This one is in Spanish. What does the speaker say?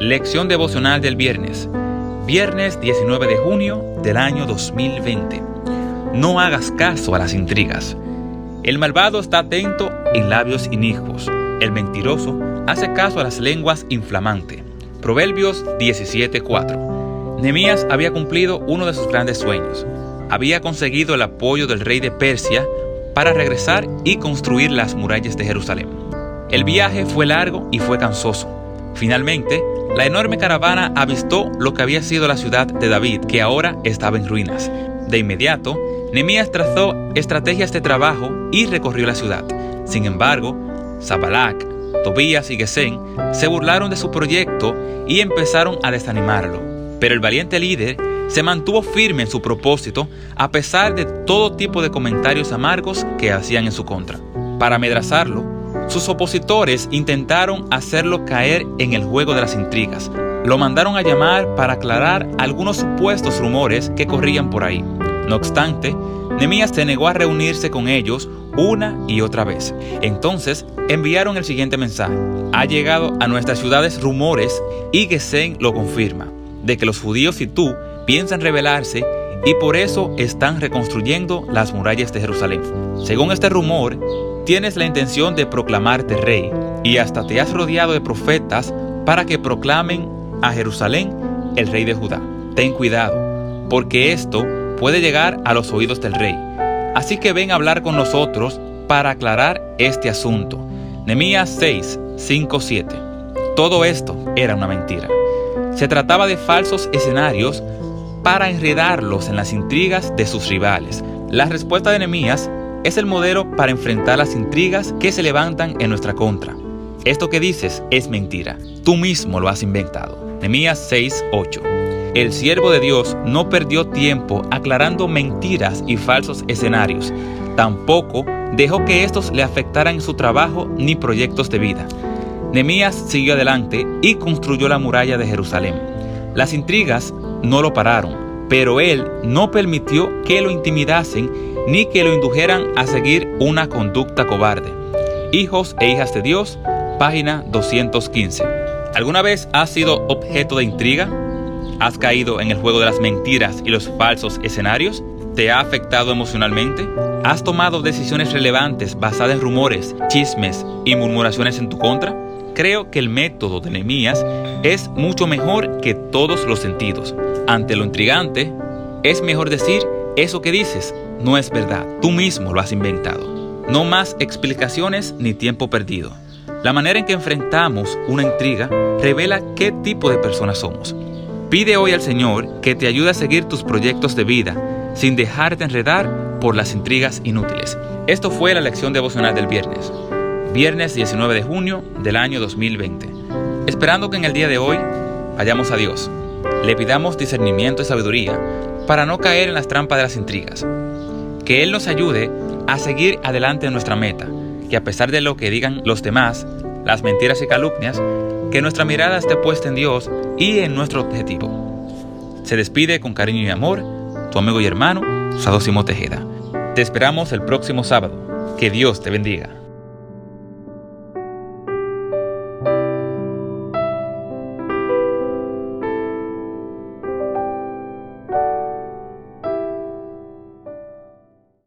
Lección devocional del viernes. Viernes 19 de junio del año 2020. No hagas caso a las intrigas. El malvado está atento en labios inicuos. El mentiroso hace caso a las lenguas inflamantes. Proverbios 17:4. Nehemías había cumplido uno de sus grandes sueños. Había conseguido el apoyo del rey de Persia para regresar y construir las murallas de Jerusalén. El viaje fue largo y fue cansoso. Finalmente, la enorme caravana avistó lo que había sido la ciudad de David, que ahora estaba en ruinas. De inmediato, Nehemías trazó estrategias de trabajo y recorrió la ciudad. Sin embargo, Zabalac, Tobías y Gesén se burlaron de su proyecto y empezaron a desanimarlo. Pero el valiente líder se mantuvo firme en su propósito a pesar de todo tipo de comentarios amargos que hacían en su contra. Para amedrazarlo, sus opositores intentaron hacerlo caer en el juego de las intrigas. Lo mandaron a llamar para aclarar algunos supuestos rumores que corrían por ahí. No obstante, Nemías se negó a reunirse con ellos una y otra vez. Entonces enviaron el siguiente mensaje. Ha llegado a nuestras ciudades rumores y Gesén lo confirma, de que los judíos y tú piensan rebelarse y por eso están reconstruyendo las murallas de Jerusalén. Según este rumor, tienes la intención de proclamarte rey y hasta te has rodeado de profetas para que proclamen a Jerusalén el rey de Judá. Ten cuidado, porque esto puede llegar a los oídos del rey. Así que ven a hablar con nosotros para aclarar este asunto. Nemías 6, 5, 7. Todo esto era una mentira. Se trataba de falsos escenarios para enredarlos en las intrigas de sus rivales. La respuesta de Nemías es el modelo para enfrentar las intrigas que se levantan en nuestra contra. Esto que dices es mentira. Tú mismo lo has inventado. Nehemías 6:8. El siervo de Dios no perdió tiempo aclarando mentiras y falsos escenarios. Tampoco dejó que estos le afectaran su trabajo ni proyectos de vida. Nehemías siguió adelante y construyó la muralla de Jerusalén. Las intrigas no lo pararon, pero él no permitió que lo intimidasen ni que lo indujeran a seguir una conducta cobarde. Hijos e hijas de Dios, página 215. ¿Alguna vez has sido objeto de intriga? ¿Has caído en el juego de las mentiras y los falsos escenarios? ¿Te ha afectado emocionalmente? ¿Has tomado decisiones relevantes basadas en rumores, chismes y murmuraciones en tu contra? Creo que el método de Nehemías es mucho mejor que todos los sentidos. Ante lo intrigante, es mejor decir eso que dices no es verdad, tú mismo lo has inventado. No más explicaciones ni tiempo perdido. La manera en que enfrentamos una intriga revela qué tipo de personas somos. Pide hoy al Señor que te ayude a seguir tus proyectos de vida sin dejarte enredar por las intrigas inútiles. Esto fue la lección devocional del viernes, viernes 19 de junio del año 2020. Esperando que en el día de hoy vayamos a Dios, le pidamos discernimiento y sabiduría para no caer en las trampas de las intrigas que Él nos ayude a seguir adelante en nuestra meta, que a pesar de lo que digan los demás, las mentiras y calumnias, que nuestra mirada esté puesta en Dios y en nuestro objetivo. Se despide con cariño y amor tu amigo y hermano, Sado Tejeda. Te esperamos el próximo sábado. Que Dios te bendiga.